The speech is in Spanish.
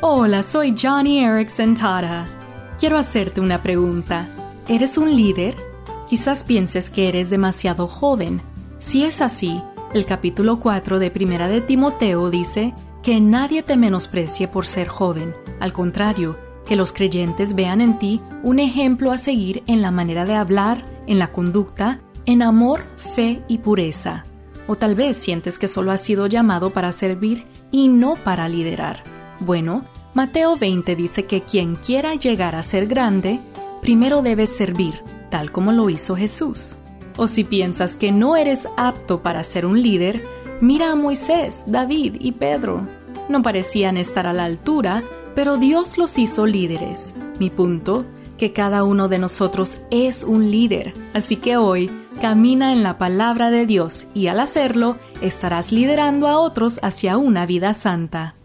Hola, soy Johnny Erickson Tara. Quiero hacerte una pregunta. ¿Eres un líder? Quizás pienses que eres demasiado joven. Si es así, el capítulo 4 de Primera de Timoteo dice que nadie te menosprecie por ser joven. Al contrario, que los creyentes vean en ti un ejemplo a seguir en la manera de hablar, en la conducta, en amor, fe y pureza. O tal vez sientes que solo has sido llamado para servir y no para liderar. Bueno, Mateo 20 dice que quien quiera llegar a ser grande, primero debe servir, tal como lo hizo Jesús. O si piensas que no eres apto para ser un líder, mira a Moisés, David y Pedro. No parecían estar a la altura, pero Dios los hizo líderes. Mi punto, que cada uno de nosotros es un líder. Así que hoy, camina en la palabra de Dios y al hacerlo, estarás liderando a otros hacia una vida santa.